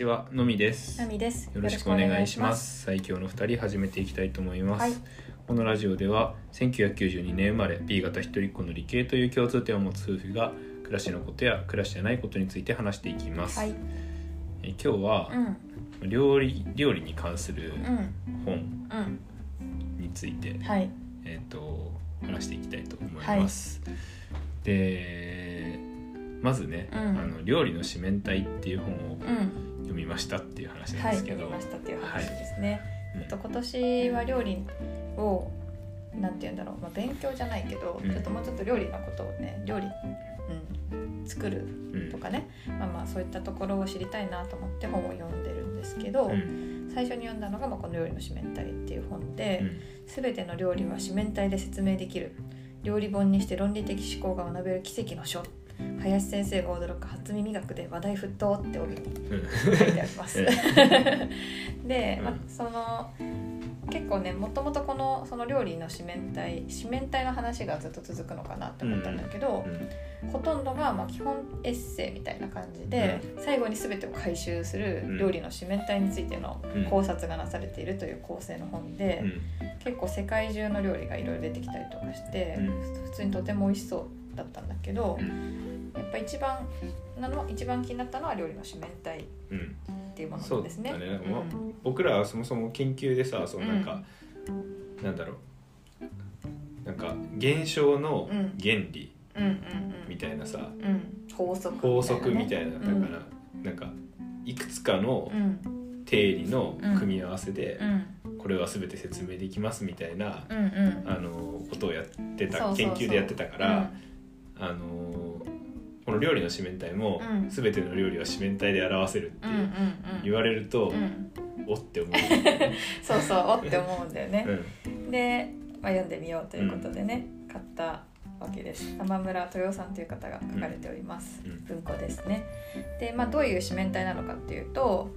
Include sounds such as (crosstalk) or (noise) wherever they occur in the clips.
ちはのみです。ナミです。よろしくお願いします。最強の二人始めていきたいと思います、はい。このラジオでは1992年生まれ B 型一人っ子の理系という共通点を持つ夫婦が暮らしのことや暮らしじゃないことについて話していきます、はい。え今日はうん。料理料理に関するうん。本うんについて、はい。えー、と話していきたいと思います、でまずね、うん。あの料理の四面体っていう本をうん読みましたっていう話なんはいですけど、読みましたっていう話はいですね。うんえっと今年は料理をなんて言うんだろう、まあ勉強じゃないけど、うん。ちょっともうちょっと料理のことをね料理うん作るうん。とかね、まあまあそういったところを知りたいなと思って本を読んでるんですけど、うん。最初に読んだのがまあこの料理の四面体っていう本で。うん。すべての料理は四面体で説明できる。料理本にして論理的思考が学べる奇跡の書林先生が驚く初耳学で話題沸騰って帯にうん書いてあります。うん。(laughs) で、まあうん、その結構ねもともとこのその料理の四面体四面体の話がずっと続くのかなって思ったんだけど、ほとんどがまあ基本エッセイみたいな感じで、最後に全てを回収するうん料理の四面体についてのうん。考察がなされているという構成の本で、うん。結構世界中の料理がいろいろ出てきたりとかして、うん。普通にとても美味しそうだったんだけど、うん。やっぱ一番なの一番気になったのは料理の四面体っうん。ていうもそうのですね。だね、うんまあ僕らはそもそも研究でさそのなんか、なんだろう。なんか現象のうん。原理うんうんみたいなさ、うん。うん法則法則みたいな、うん。だからなんかいくつかのうん。定理の組み合わせでう、ん。これは全て説明できますみたいな、うんうん。あのことをやってた研究でやってたから、あのこの料理の四面体も、うん。全ての料理は四面体で表せるってうんうんうん。言われると、うん。おって思う、(laughs) そうそうおって思うんだよね。うん。で、まあ、読んでみようということでね、買ったわけです。玉村豊さんという方が書かれております、うん。文庫ですね。で、まあ、どういう四面体なのかっていうと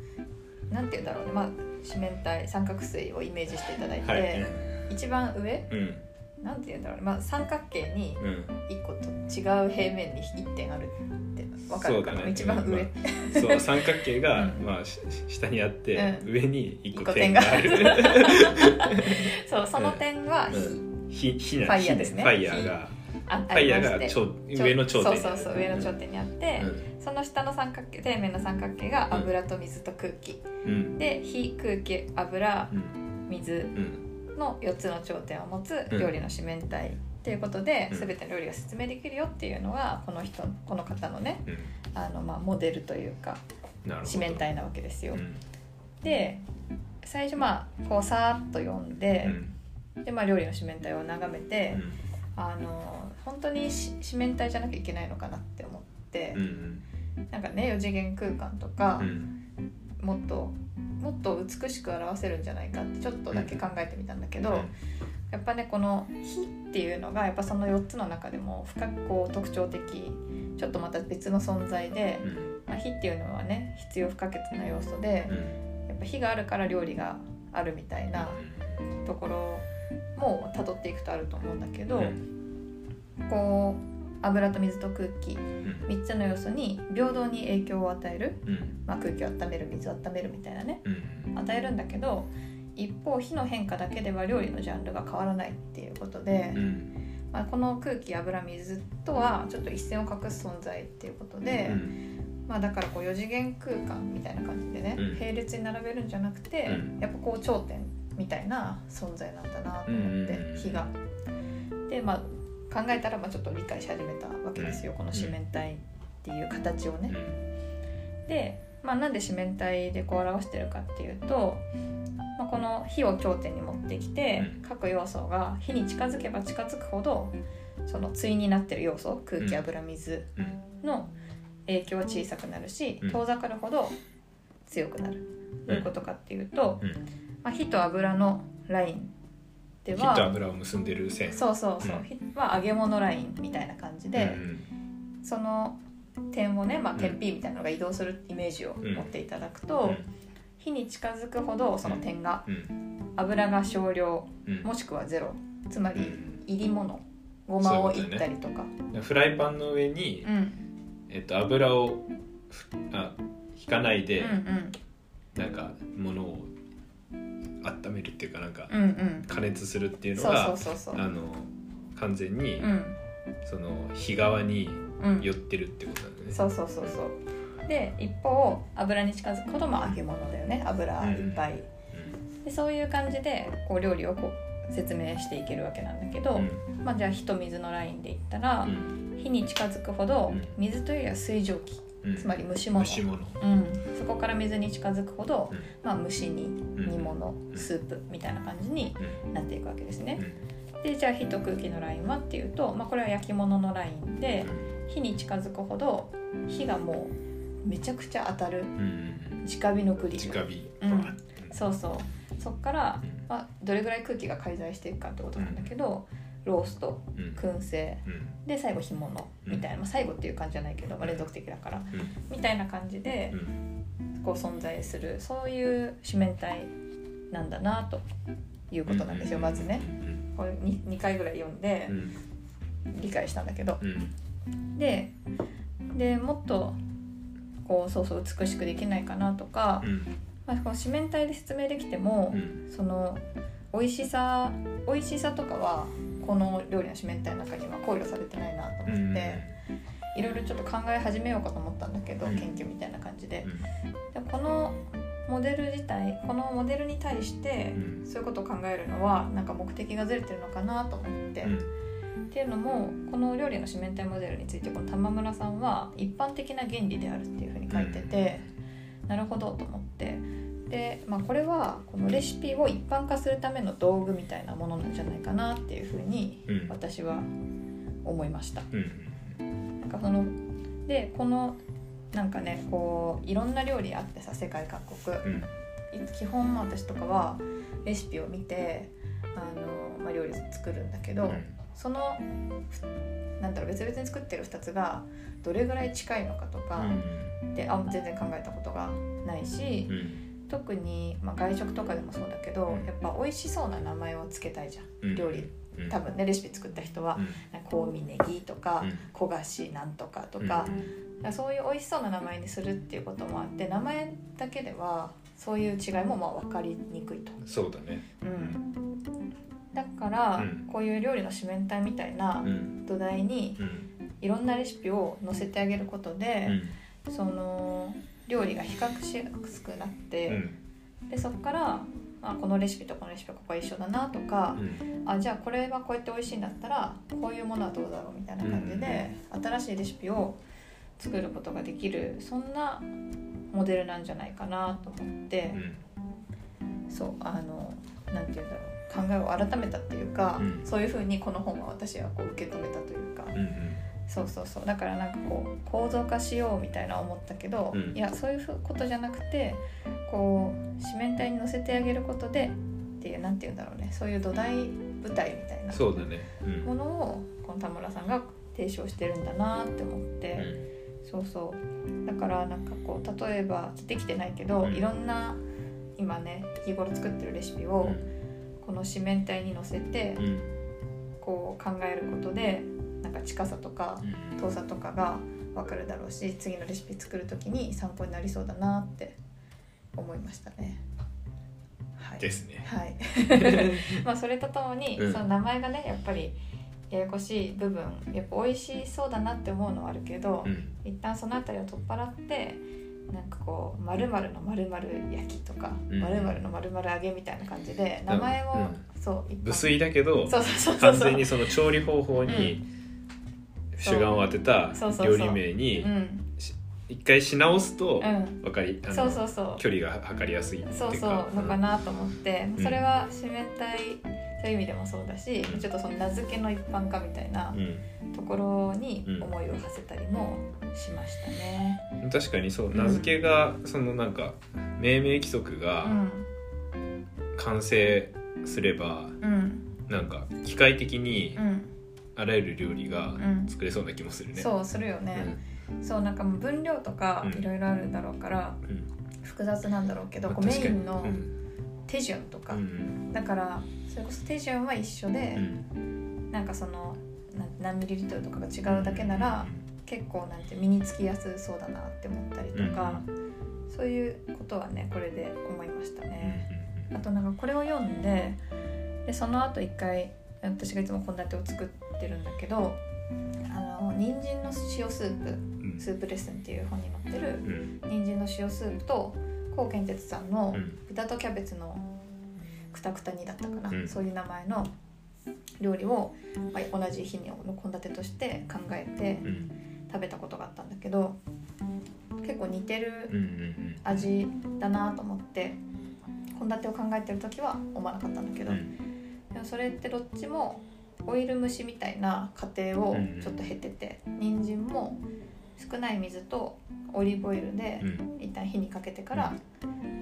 なんて言うんだろうね、まあ、四面体三角錐をイメージしていただいて、はい、一番上うんなんて言うんだろうね、まあ、三角形にうん。一個と違う平面に一点あるってわかるかな、そうだね。一番上、うんそう三角形が、(laughs) うん。まあ、し下にあって、う上に一個点がある。(laughs) そうその点は火、うん。火。火なファイヤーですね。火ファイヤーが。あファイヤーが上の頂点にそうそうそう上の頂点にあって、その下の三角形底面の三角形が油と水と空気、うん。で火空気油うん。水。うんの4つの頂点を持つうん。料理の四面体。ということで、うん。全ての料理が説明できるよっていうのがこの人この方のねうん。あの、まあ、モデルというか四面体なわけですよ。うん。で最初まあこうさーっと読んでう、ん。でまあ、料理の四面体を眺めて、うん。あの本当にし四面体じゃなきゃいけないのかなって思って、うんなんかね4次元空間とか、うんもっともっと美しく表せるんじゃないかってちょっとだけ考えてみたんだけど、うん。やっぱねこの「火」っていうのがやっぱその4つの中でも深くこう特徴的ちょっとまた別の存在で、うん。まあ、火っていうのはね必要不可欠な要素でうん。やっぱ火があるから料理があるみたいなところも辿っていくとあると思うんだけど、こう油と水と空気。うん。3つの要素に平等に影響を与える、うん。まあ、空気を温める水を温めるみたいなね。うん。与えるんだけど一方火の変化だけでは料理のジャンルが変わらないっていうことで、うん。まあ、この空気油水とはちょっと一線を画す存在っていうことで、うんまあ、だからこう4次元空間みたいな感じでね、うん。並列に並べるんじゃなくて、うん。やっぱこう頂点みたいな存在なんだなと思って、うん。火が。でまあ考えたらまあちょっと理解し始めたわけですよ、この四面体っていう形をね。で、まあ、なんで四面体でこう表してるかっていうと、まあ、この火を頂点に持ってきて、うん。各要素が火に近づけば近づくほどその対になってる要素空気うん油水うん。の影響は小さくなるしうん。遠ざかるほど強くなる、どういうことかっていうと、うん。まあ、火と油のラインで火とは油を結んでる線。そうそうそう、うん。火は揚げ物ラインみたいな感じで、うん。その点をね、まあ、うん点 P みたいなのが移動するイメージをうん持っていただくと、火に近づくほどその点がうん。油が少量うん。もしくはゼロつまりうん。入り物ごまをいったりとか。フライパンの上にう、ん。えっと、油をふあ引かないで、うんうん。なんか物を温めるっていうかなんかうんうん。加熱するっていうのそうがそうそうそう。あの完全に、うん。その火側にうん寄ってるってことなんだね。そうそうそうそう。で一方油に近づくほどまあ揚げ物だよね。油いっぱい、でそういう感じでこう料理をこう説明していけるわけなんだけど、うん。まあ、じゃあ火と水のラインで言ったらう、ん。火に近づくほどうん。水というよりは水蒸気、うんつまり蒸し物物うん、そこから水に近づくほど、うん。まあ、蒸し煮物うん。スープみたいな感じにうん。なっていくわけですね。うん。でじゃあ火と空気のラインはっていうと、まあ、これは焼き物のラインで火に近づくほど火がもうめちゃくちゃ当たるうんうん直火のグリル直火。うん。そうそう。そっから、うん。まあ、どれぐらい空気が介在していくかってことなんだけど、ローストうん。燻製。うん。で最後干物。みたいな、まあ、最後っていう感じじゃないけど、まあ、連続的だから。みたいな感じでうん。こう存在する。そういう四面体なんだなということなんですよ、まずね。これ 2, 2回ぐらい読んでうん。理解したんだけど。うん。ででもっとこうそうそう美しくできないかなとか、うん。まあ、この四面体で説明できても、うん。その美味しさ美味しさとかはこの料理の四面体の中には考慮されてないなと思って、いろいろちょっと考え始めようかと思ったんだけど、うん。研究みたいな感じで。う。ん。でこのモデル自体このモデルに対してうん。そういうことを考えるのはなんか目的がずれてるのかなと思って、うん。っていうのもこの料理の四面体モデルについてこの玉村さんは一般的な原理であるっていうふうに書いてて、なるほどと思ってで、まあ、これはこのレシピを一般化するための道具みたいなものなんじゃないかなっていうふうにうん。私は思いました。うんなんかそのでこのなんかねこういろんな料理あってさ世界各国。うん。基本私とかはレシピを見てあの、まあ、料理を作るんだけど、そのふなんだろう別々に作ってる2つがどれぐらい近いのかとかであ全然考えたことがないしうんうん特に、まあ、外食とかでもそうだけどやっぱ美味しそうな名前をつけたいじゃんうん。料理。うん。多分ねレシピ作った人はうん。香味ネギとかうん。焦がしなんとかとか,、そういう美味しそうな名前にするっていうこともあって名前だけではそういう違いもまあ分かりにくいと。そうだね。うん、だから、うん。こういう料理の四面体みたいなうん。土台にうん。いろんなレシピを載せてあげることうで、ん。その料理が比較しやすくなって、うん。でそこから、まあ、このレシピとこのレシピはここは一緒だなとか、うん。あじゃあこれはこうやって美味しいんだったらこういうものはどうだろうみたいな感じで、新しいレシピを作ることができるそんなモデルなんじゃないかなと思ってう、ん。そうあのなんて言うんだろう考えを改めたっていうか、うん。そういうふうにこの本は私はこう受け止めたというか、うんそうそうそう。だからなんかこう構造化しようみたいな思ったけど、うん。いやそういうことじゃなくてこう四面体に乗せてあげることでっていうなんて言うんだろうね。そういう土台舞台みたいなそうだね。うん。ものをこの田村さんが提唱してるんだなって思って、そうそう。だからなんかこう例えばできてないけど、うん。いろんな今ね日頃作ってるレシピをこの四面体に乗せてうん。こう考えることでなんか近さとかうん。遠さとかが分かるだろうし次のレシピ作る時に参考になりそうだなって思いましたね。はい、ですね。はい。(laughs) まあそれとともに、うん。その名前がねやっぱりややこしい部分やっぱ美味しそうだなって思うのはあるけど、うん。一旦その辺りを取っ払ってなんかこう「まるのまる焼き」とか「うん。まるのまる揚げ」みたいな感じで名前を、うそう無粋だけどそうそうそうそう。完全にその調理方法に主眼を当てた料理名にうん。一回し直すとうん。分かりそうそうそう。距離が測りやすいっていうか。そうそう。のかなと思って、うん。それは四面体そういう意味でもそうだし、うん。ちょっとその名付けの一般化みたいなうん。ところにうん思いを馳せたりもしましたね。確かにそう。うん。名付けがそのなんか命名規則うがん。完成すればうん。なんか機械的にうんあらゆる料理がうん。作れそうな気もするね。そうするよね、そうなんかもう分量とかうん。いろいろあるんだろうから複雑なんだろうけど、まあこうメインのうん。手順とか、うんだからそれこそ手順は一緒でう、ん。なんかそのな何ミリリットルとかが違うだけなら、結構なんて身につきやすそうだなって思ったりとか、そういうことはねこれで思いましたね。あとなんかこれを読んででその後一回私がいつも献立を作ってるんだけどあの人参の塩スープうん。スープレッスンっていう本に載ってるうん。人参の塩スープと高健哲さんのうん。豚とキャベツのくたくた煮だったかな、うん。そういう名前の料理を、まあ、同じ日にの献立として考えてうん。食べたことがあったんだけど結構似てる味だなと思って献立を考えてる時は思わなかったんだけど、うん。でもそれってどっちもオイル蒸しみたいな過程をちょっと経てて、人参も少ない水とオリーブオイルでうん。一旦火にかけてから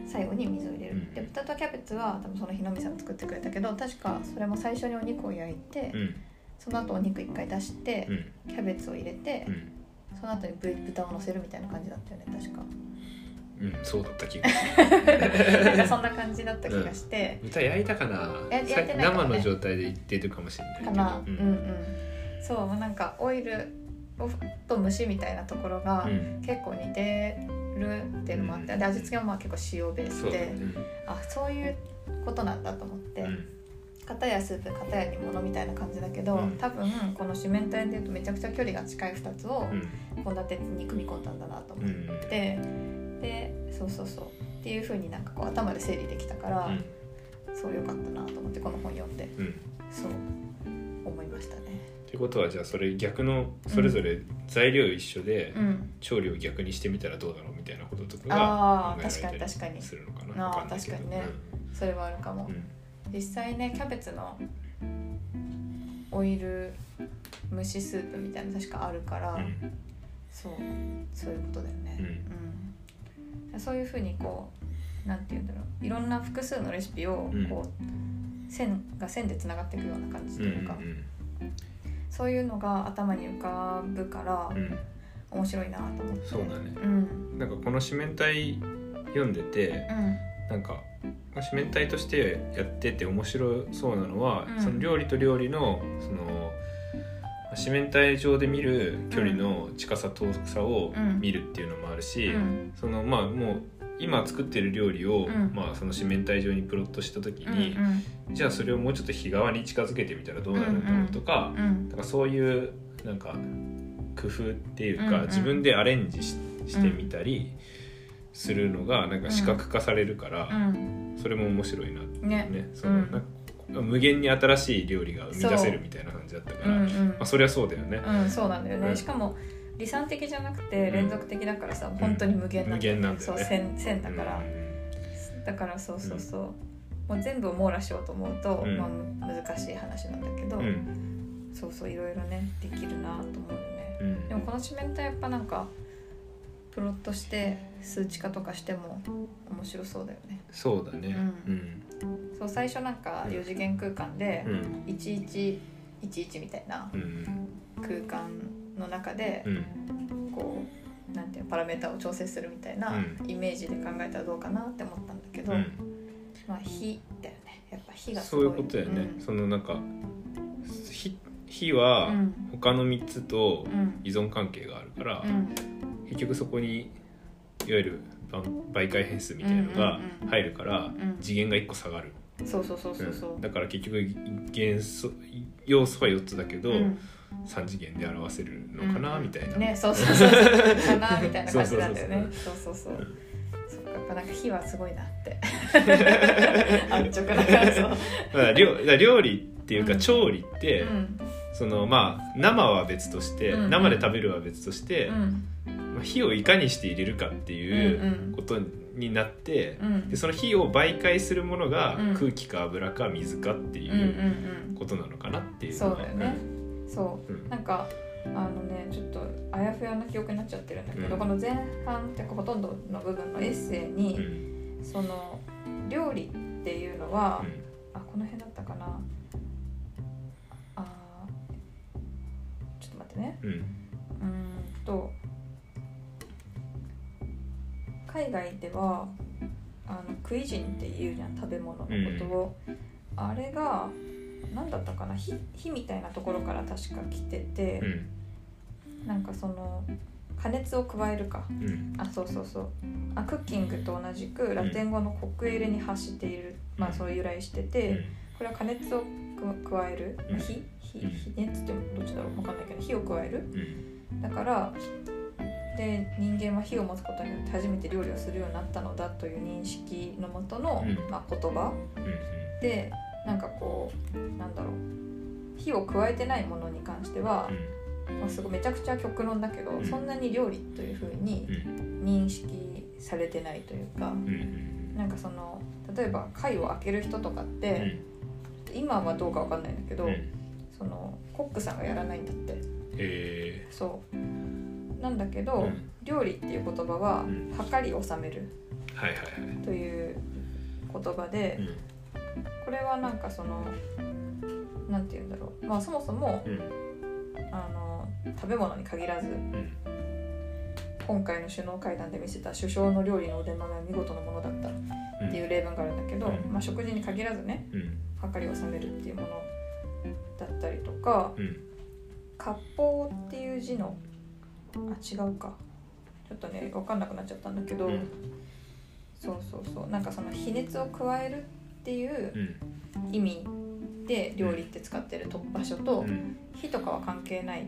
最後に水を入れる、うん。で豚とキャベツは多分その日のみさんが作ってくれたけど確かそれも最初にお肉を焼いて、うん。その後お肉一回出して、うん。キャベツを入れて、うん。その後にぶ豚を乗せるみたいな感じだったよね確かうんそうだった気がなんかそんな感じだった気がして、豚焼いたかな。や焼いてないかもね。生の状態でいってるかもしれないけどかな、ううんん、うん。そうなんかオイルと蒸しみたいなところがうん。結構似てるっていうのもあって、で味付けもまあ結構塩ベースで、そうだね。あそういうことなんだと思って、うん。片やスープ片や煮物みたいな感じだけど、うん。多分この四面体でいうとめちゃくちゃ距離が近い2つをうん。献立に組み込んだんだなと思って、でそうそうそう。っていう風になんかこう頭で整理できたから、うん。そうよかったなと思ってこの本読んで。うん。そう思いましたね。ってことはじゃあそれ逆のそれぞれ材料一緒でうん。調理を逆にしてみたらどうだろうみたいなこととかが考えられたり確かに確かにするのかなあ確かにね。それはあるかも、うん。実際ねキャベツのオイル蒸しスープみたいなの確かあるから、うん。そうそういうことだよね、うんそういうふうにこうなんて言うんだろう。いろんな複数のレシピをうん。こう、線が線でつながっていくような感じとうんいうか、そういうのが頭に浮かぶから面白いなと思って。そうだね。うん。なんかこの四面体読んでてうん。なんかまあ四面体としてやってて面白そうなのは、うん。その料理と料理のそのまあ四面体上で見る距離の近さ遠さをうん。見るっていうのもあるし、うん。そのまあもう今作ってる料理を、うん。まあ、その四面体上にプロットした時うんに、じゃあそれをもうちょっと日側に近づけてみたらどうなるんだろうとか,、うんうん。だからそういうなんか工夫っていうか、うんうん。自分でアレンジししてみたりするのがなんか視覚化されるから、うん。それも面白いなねね。その、無限に新しい料理が生み出せるみたいな感じだったから、う。んうん。まあ、そりゃそうだよね。うん、そうなんだよね、うん。しかも理算的じゃなくて連続的だからさ、本当に無限なんだよね。そう線線だから、うん。だからそうそうそう、もう全部を網羅しようと思うと、うん。まあ、難しい話なんだけど、うん。そうそういろいろねできるなと思うよね、うん。でもこの四面体やっぱなんかプロットして数値化とかしても面白そうだよね。そうだね。ううんそう最初なんか4次元空間でうん。1111みたいなうん。空間の中でうん。こうなんていうのパラメータを調整するみたいなうん。イメージで考えたらどうかなって思ったんだけど、うん。まあ火だよね。やっぱ火がそういうことだよね、うん。そのなんか火火はうん。他の3つとうん。依存関係があるから、うん。結局そこにいわゆるば媒介変数みたいなのが入るから、ん。次元が1個下がる、そうそうそうそうそう。うん。だから結局元素要素は4つだけど、うん。3次元で表せるのかな、みたいな、ねそうそうそうそう。かなみたいな感じなんだよね。(laughs) そそうそうそう。うんそっかやっぱなんか火はすごいなって。(laughs) 安直な感想。だから料料理っていうかうん。調理って、うん。そのまあ生は別として、うん。生で食べるは別として、うん。まあ火をいかにして入れるかっていううんことになって、うん。でその火を媒介するものがうん。空気か油か水かっていうんうんうことなのかなっていうそうだよね。そう。うん。なんかあのねちょっとあやふやな記憶になっちゃってるんだけど、うん。この前半っていうかほとんどの部分のエッセイに、うん。その料理っていうのは、あこの辺だったかな。あーちょっと待ってね。うんと海外ではあのクイジンっていうじゃん食べ物のことを、あれが何だったかな火火みたいなところから確か来てて、うん。なんかその加熱を加えるか。うん。あそうそうそう。あクッキングと同じくラテン語のコクエレに発している、まあそう由来してて、これは加熱をく加える、まあ火火熱ってどっちだろう？分かんないけど火を加える。うん。だからで人間は火を持つことによって初めて料理をするようになったのだという認識のもとの、うん。まあ、言葉。うんでなんかこうなんだろう。火を加えてないものに関しては、まあ、すごいめちゃくちゃ極論だけど、うん。そんなに料理というふうにうん。認識されてないというか、うんうんなんかその例えば貝を開ける人とかっうん。て、今はどうかわかんないんだけど、うん。そのコックさんがやらないんだって。えそうなんだけど、ーうん。料理っていう言葉はうん「計り収める。はいはいはい」という言葉で、うん。これはなんかそのなんて言うんだろう。まあそもそもうん。あの食べ物に限らずうん。今回の首脳会談で見せた首相の料理の腕前は見事なものだったっていう例文があるんだけど、うん。まあ、食事に限らずねうん。計り収めるっていうものだったりとかうん。割烹っていう字のあ違うか。ちょっとね分かんなくなっちゃったんだけど、うん。そうそうそう。なんかその比熱を加えるっていううん。意味で料理って使ってる突場所とうん。火とかは関係ない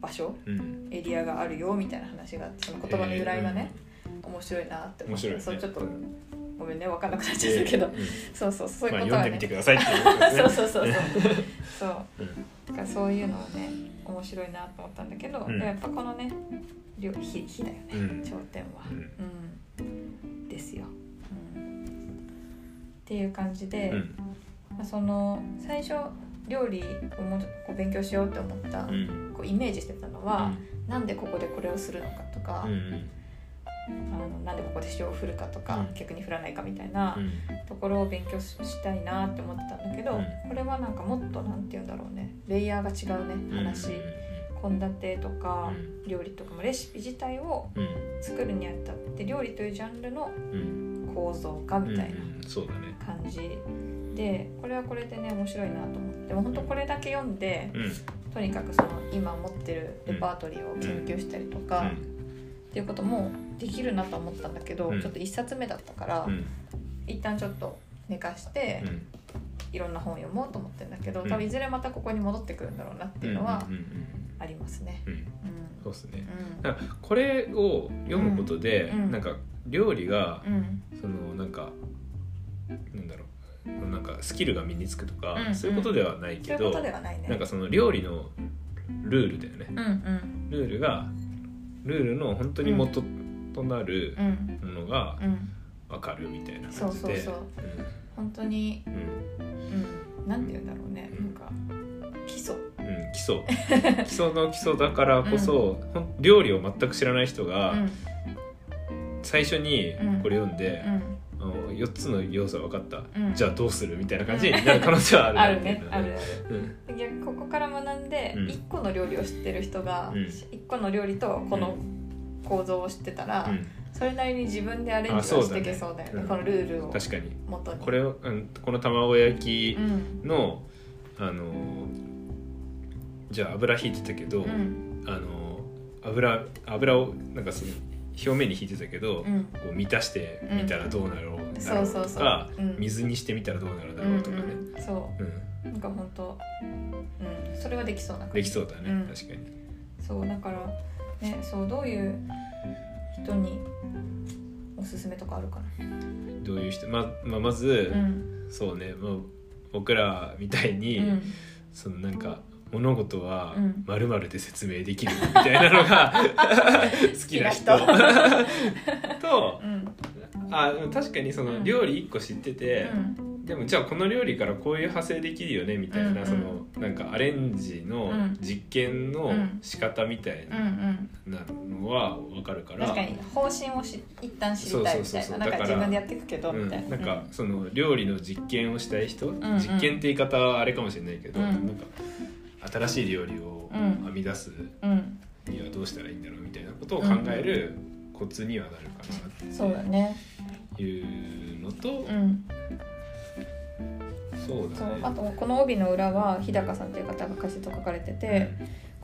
場所うん。エリアがあるよみたいな話があってその言葉の由来がね、面白いなって思ってね。そうちょっとごめんね分かんなくなっちゃったけど、うん。そうそうそういうまあ読んことはね、でみてくださいっていうね。(laughs) そうそうそうそう。そう。うん。だからそういうのをね面白いなと思ったんだけど、うん。やっぱこのね料火火だよね、うん。頂点は。う、ん。うん。ですよ、うん、っていう感じで、うん。まあ、その最初料理をもうちょっとこう勉強しようって思った、うん。こうイメージしてたのは、なんでここでこれをするのかとか、うんあのなんでここで塩を振るかとか、うん。逆に振らないかみたいなうん。ところを勉強ししたいなって思ってたんだけど、うん。これはなんかもっとなんて言うんだろうね。レイヤーが違うね話。献立とか料理とかもレシピ自体をうん。作るにあたって料理というジャンルのうん。構造化みたいなうん。そうだね。感じでこれはこれでね面白いなと思って。もうほん。とこれだけ読んでうん。とにかくその今持ってるレパートリーを研究したりとか、っていうこともできるなと思ったんだけど、うん。ちょっと1冊目だったから、うん。一旦ちょっと寝かして、うん。いろんな本を読もうと思ってるんだけどうん。多分いずれまたここに戻ってくるんだろうなっていうのはうんうんありますね。うん。うん。うんそうですね。うん。だからこれを読むことでうん。なんか料理がうん。そのなんかなんだろう。なんかスキルが身につくとかうんそういうことではないけどそういうことではないね。なんかその料理のルールだよね。うんうん。ルールがルールの本当に元となるのがうん。分かるみたいなそう感じで。そうそう本当にうん。うんなんて言うんだろうね。うん。なんか基礎。うんうん基礎。(laughs) 基礎の基礎だからこそほん料理を全く知らない人うがん。最初にこれ読んでうん。あの4つの要素分かった。うん。じゃあどうするみたいな感じになる可能性はある (laughs) あるね。あるある。うん。ここから学んでうん。一個の料理を知ってる人がうん。一個の料理とこの構造を知ってたらうん。それなりに自分でアレンジしていけそうだよね。うん。このルールを。確かに。これを、うん、この卵焼きうん。の、あのじゃあ油引いてたけど、うん。あの油油をなんかその表面に引いてたけど、うん。こう満たしてみたらどうなろうだろうとかうん。水にしてみたらどうなるだうんろうとかね、うんそうん。う。なんか本当うん。それはできそうな感じ。できそうだね、うん。確かに。そうだからねそうどういう人におすすめとかあるかな？どういう人？ままあまず、うん。そうね、まあ、僕らみたいに、うん。そのなんか物事はうん。まるで説明できるみたいなのが (laughs) 好きな人。(laughs) とうん。あ確かにその料理1個知ってて、うんでもじゃあこの料理からこういう派生できるよねみたいな、うんうん。そのなんかアレンジのうん。実験のうん。仕方みたいうんうん。なのは分かるから、確かに方針をし一旦知りたいみたいななんか自分でやっていくけどうん、みたいななんかその料理の実験をしたい人、ん実験って言い方はあれかもしれないけど、うん。なんか新しい料理をうん編み出すうん。にはどうしたらいいんだろうみたいなことを考えるコツにはなるかなそうだね。っていうのと、うんそうだね。あとこの帯の裏は日高さんという方が解説を書かれてて、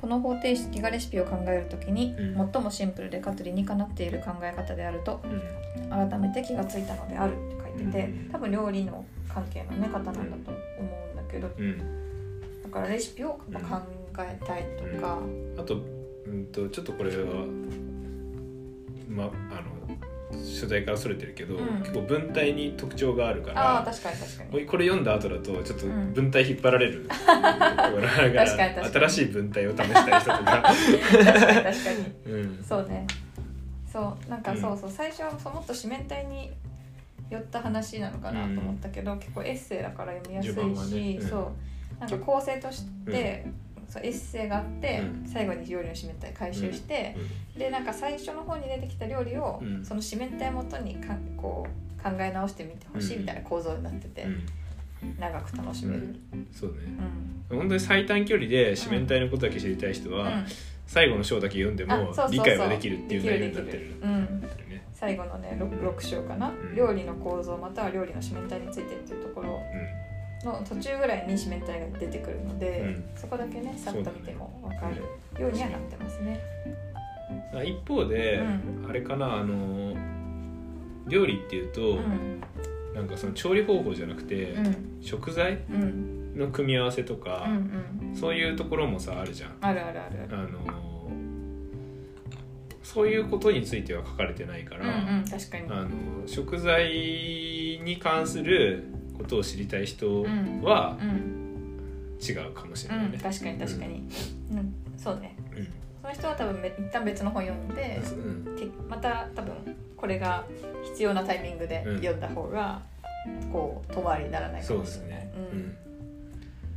この方程式がレシピを考えるときに、うん。最もシンプルでかつ理にかなっている考え方であるとうん。改めて気がついたのであるって書いてて、うん。多分料理の関係の、ね、方なんだと思うんだけどうん。だからレシピを考えたいとか、あと,、うん、とちょっとこれはまあの取材からそれてるけど、うん。結構文体に特徴があるかああら確かに確かに。これ読んだ後だとちょっとうん。文体引っ張られる、だから (laughs) 確かに確かに。新しい文体を試したい人とか、確かに確かに。(laughs) うん、そうね。そうなんかうん。そうそう。最初はもっと四面体に寄った話なのかなと思ったけど、結構エッセイだから読みやすいし、ね。うん。そう。なんか構成として、そうエッセイがあって、うん。最後に料理の四面体回収して、でなんか最初の方に出てきた料理を、うん。その四面体をもとにかこう考え直してみてほしいみたいな構造になってて、うん。長く楽しめる。そうね。うん。本当に最短距離で四面体のことだけ知りたい人は、うん。最後の章だけ読んでも理解はできるっていう内容になってる最後のね 6, 六章かな、ん。料理の構造または料理の四面体についてっていうところの途中ぐらいに四面体が出てくるので、うん。そこだけねさっと見ても分かるようにはなってますね。うん、一方で、うあれかなあの料理っていうと、うん。なんかその調理方法じゃなくて、うん。食材うん。の組み合わせとかうんう、ん。そういうところもさあるじゃん。あるあるある。あのそういうことについては書かれてないから、うんうん確かに。あの食材に関することを知りたい人はうん違うかもしれうんないね。確かに確かに、うんそうねうんその人は多分べ一旦別の本読んでまた多分これが必要なタイミングでうん読んだ方がこう遠回りにならないかそうもしれない。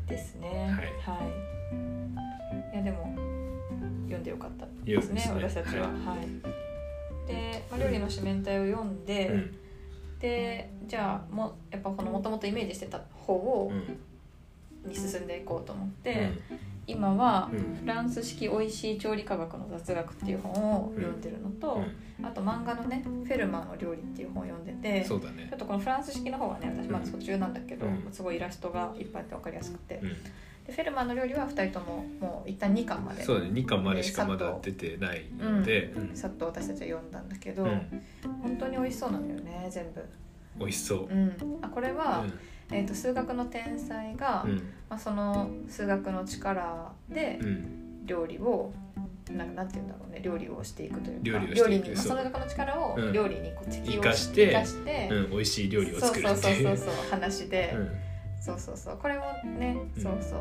ですね。はいはい。いやでも読んでよかったよですね。私たちは。ははい。で、まあ、料理の四面体を読んで、うんでじゃあもやっぱこのもともとイメージしてた方を、うん。に進んでいこうと思って、うん。今は、うん。フランス式おいしい調理科学の雑学っていう本を読んでるのと、うん。あと漫画のね「フェルマーの料理」っていう本を読んでてね。ちょっとこのフランス式の方はね私まだ途中なんだけど、うん。すごいイラストがいっぱいあって分かりやすくて、うんでフェルマーの料理は2人とももう一旦2巻まで。そうだね2巻までしかまだ出てないので、うん。さっと私たちは読んだんだけど、うん。本当に美味しそうなんだよね全部、美味しそう。うん、あこれは、うえー、と数学の天才が、んうん。まあ、その数学の力でうん。料理をなんかなんて言うんだろうね料理をしていくというか。料理に、まあ、そう。その学の力をうん。料理にこう適応して生かしてうん、美味しい料理を作るそうっていう。う。そうそうそう話で、うんそうそうそう。これもね、うん。そうそう。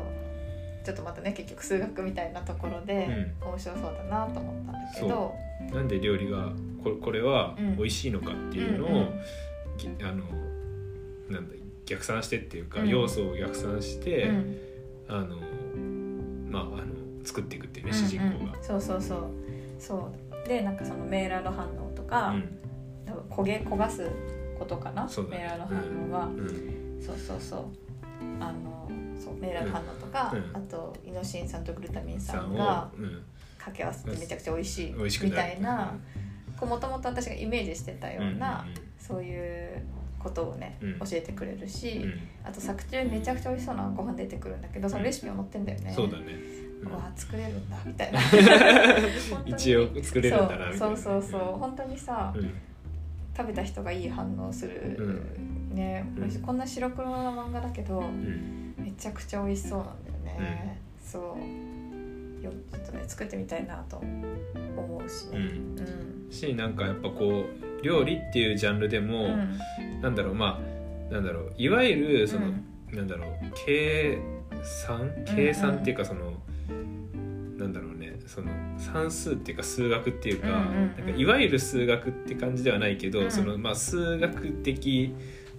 ちょっとまたね。結局数学みたいなところで面白そうだなと思ったんだけど、なんで料理がここれはうん。美味しいのかっていうのを、うんうん。ぎあのなんだ逆算してっていうか、うん。要素を逆算して、うん。あのまああの作っていくっていうね、うん主人公が。そうそうそう。そう。でなんかそのメーラード反応とか、うん。多分焦げ焦がすことかな、ね。メーラード反応は、うん。そうそうそうあのそうメーラード反応とか、うんあとイノシン酸とグルタミンさん酸が掛け合わせてめちゃくちゃ美味しいみたいなもともと私がイメージしてたような、うんそういうことをね、うん。教えてくれるし、あと作中にめちゃくちゃ美味しそうなご飯出てくるんだけどそのレシピを載ってんだよね、そうだね、うわ作れるんだみたいな。(laughs) うん一応作れるんだなみたいな。そうそうそう。そう本当にさ、うん。食べた人がいい反応する、うね、うん。こんな白黒な漫画だけどうん。めちゃくちゃ美味しそうなんだよね、そう。よちょっとね作ってみたいなと思うし。うねん。うん。しなんかやっぱこう料理っていうジャンルでも、うん。なんだろうまあなんだろういわゆるその、うん。なんだろう計算？計算っていうかその、なんだろうねその算数っていうか数学っていうか,、うんうんうん。なんかいわゆる数学って感じではないけど、うん。そのまあ数学的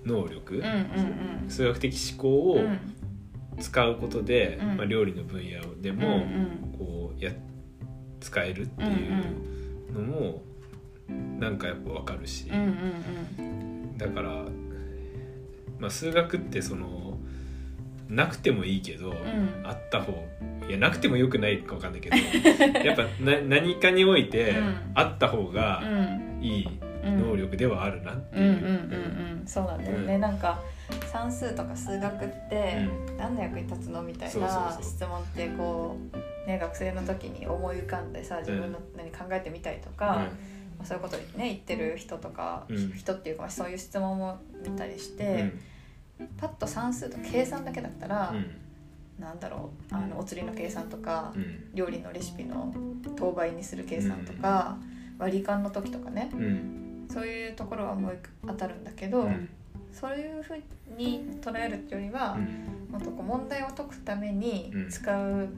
能力、うんうん数学的思考をうん。使うことで、うん。まあ、料理の分野でうんも、こうや使えるっていうのも、なんかやっぱ分かるし、うんうんうん。だから、まあ、数学ってそのなくてもいいけど、ん。あった方いやなくてもよくないか分かんないけど (laughs) やっぱな何かにおいてうん。あった方がうん。いいうん能力ではあるなっていう。うんうんうんうん。そうなんだよね、うん。なんか算数とか数学って何の役に立つのみたいな質問ってこう、ね、学生の時に思い浮かんでさ自分の何考えてみたりとか、まあ、そういうことね言ってる人とか、うん。人っていうかまあそういう質問も見たりしうん。て、パッと算数と計算だけだったら、うん。なんだろうあのお釣りの計算とか、うん。料理のレシピの等倍にする計算とか、割り勘の時とかねうんそういうところは思い当たるんだけど、うん。そういうふうに捉えるっていうよりは、もっとこう問題を解くためにうん使う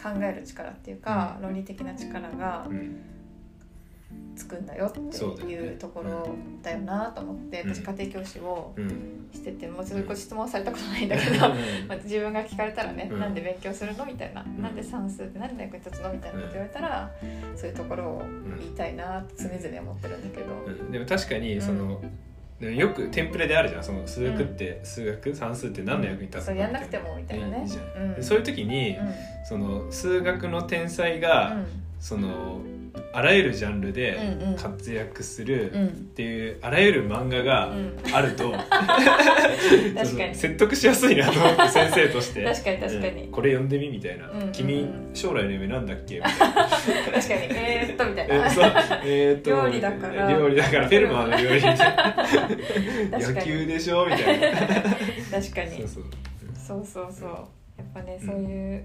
考える力っていうか、論理的な力がうんつくんだよっていうところだよなと思って、うん。私家庭教師をうん。しててもうそういうご質問されたことないんだけど、(laughs) まあ、自分が聞かれたらね、うん。なんで勉強するのみたいな、ん。なんで算数って何で役に立つのみたいなこと言われたら、そういうところを言いたいなって常々思ってるんだけど、うん。でも確かにその、よくテンプレであるじゃん。その数学って、数学？算数って何の役に立つのそうやんなくてもみたいなね。そういう時に、うん。その数学の天才が、そのあらゆるジャンルで活躍するっていうあらゆる漫画がうん。あると、(laughs) 説得しやすいなと思って先生として。(laughs) 確かに確かに。うん。これ読んでみみたいな、うんうんうん。君将来の夢なんだっけ？みたいな。確かに。えーっとみたいな。えそう。えーっと料理だから。料理だからフェルマーの料理。みたいな野球でしょ？みたいな。(laughs) 確かに。そうそう。そうそうそう。やっぱねそういう、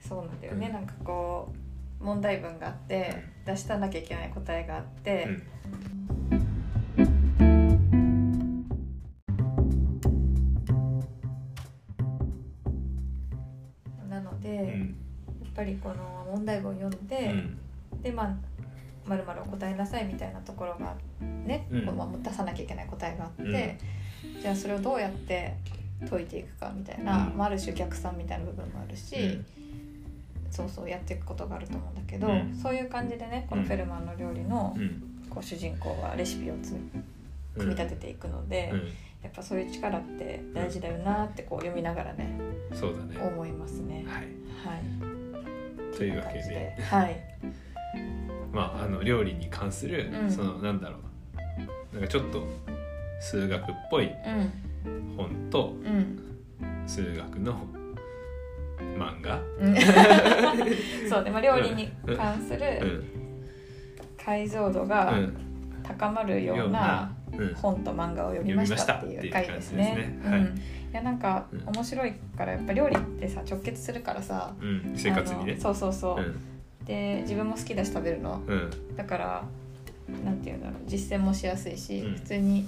そうなんだよね、うん。なんかこう問題文があって出したなきゃいけない答えがあって、うん。なので、やっうんぱりこの問題文を読んうで、ん。でまあまるまる答えなさいみたいなところがね、うん。こうまあ出さなきゃいけない答えがあって、うん。じゃあそれをどうやって解いていくかみたいな、うん。まあ、ある種逆算みたいな部分もあるし、うんそうそうやっていくことがあると思うんだけど、うん。そういう感じでねこのフェルマンの料理のうん。こう主人公はレシピをつ組み立てていくので、うん。やっぱそういう力って大事だよなってこう読みながらねそうだね。思いますね。はい。はい、というわけで。はい、(laughs) まああの料理に関する、うん。そのなんだろう。なんかちょっと数学っぽいうん。本とうん。数学の漫画。うん。そうね、まあ、料理に関すうるん。解像度うがん。高まるようなうん。本と漫画を読みましたっていう回ですね。うんいやなんかうん面白いからやっぱ料理ってさ直結するからさうん。生活にね。そうそうそう。う、ん。で自分も好きだし食べるの。うん。だからなんていうんだろう。実践もしやすいし、うん。普通に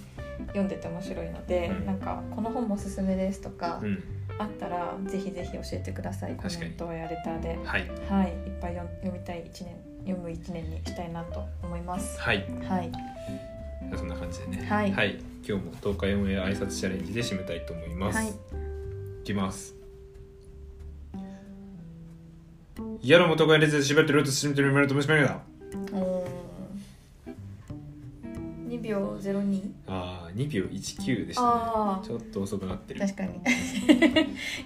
読んでて面白いので、うん。なんかこの本もおすすめですとか、うんあったらぜひぜひ教えてください。コメントやレターで。はい。はい。いっぱい読読みたい一年読む一年にしたいなと思います。はい。はい。そんな感じでね。はい。今日も東海オンエア挨拶チャレンジで締めたいと思います、はい。いきます。やろも東海列で縛ってると締めてるメルトムシメルだああ2秒19でしたねちょっと遅くなってる確かにい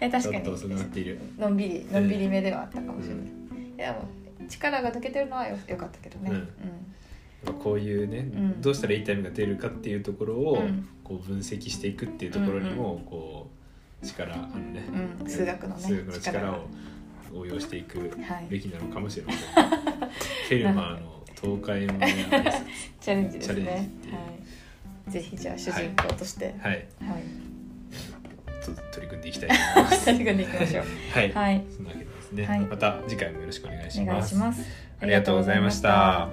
や確かちょっと遅くなっているのんびりのんびりめではあったかもしれない、うんいやもう力が抜けてるのはよよかったけどね、うんこういうね、んどうしたらいいタイムが出るかっていうところを、うんこう分析していくっていうところにも、こう力あのね、うん数学のね数学の力を応用していくべきなのかもしれません、フェルマーの東海のねチャレンジですチャレンジねはいぜひじゃあ主人公として、はい、はい、ちょ取り組んでいきたいと思います。(laughs) 取り組んでいきましょう。はい、はい、そんなわけですね、はい、また次回もよろしくお願いします。お願いします。ありがとうございました。